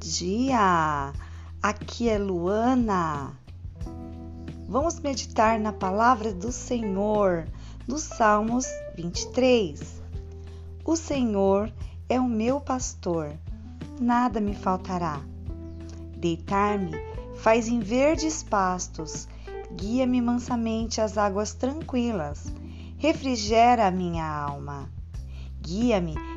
dia! Aqui é Luana. Vamos meditar na palavra do Senhor, nos Salmos 23. O Senhor é o meu pastor, nada me faltará. Deitar-me faz em verdes pastos, guia-me mansamente às águas tranquilas, refrigera a minha alma. Guia-me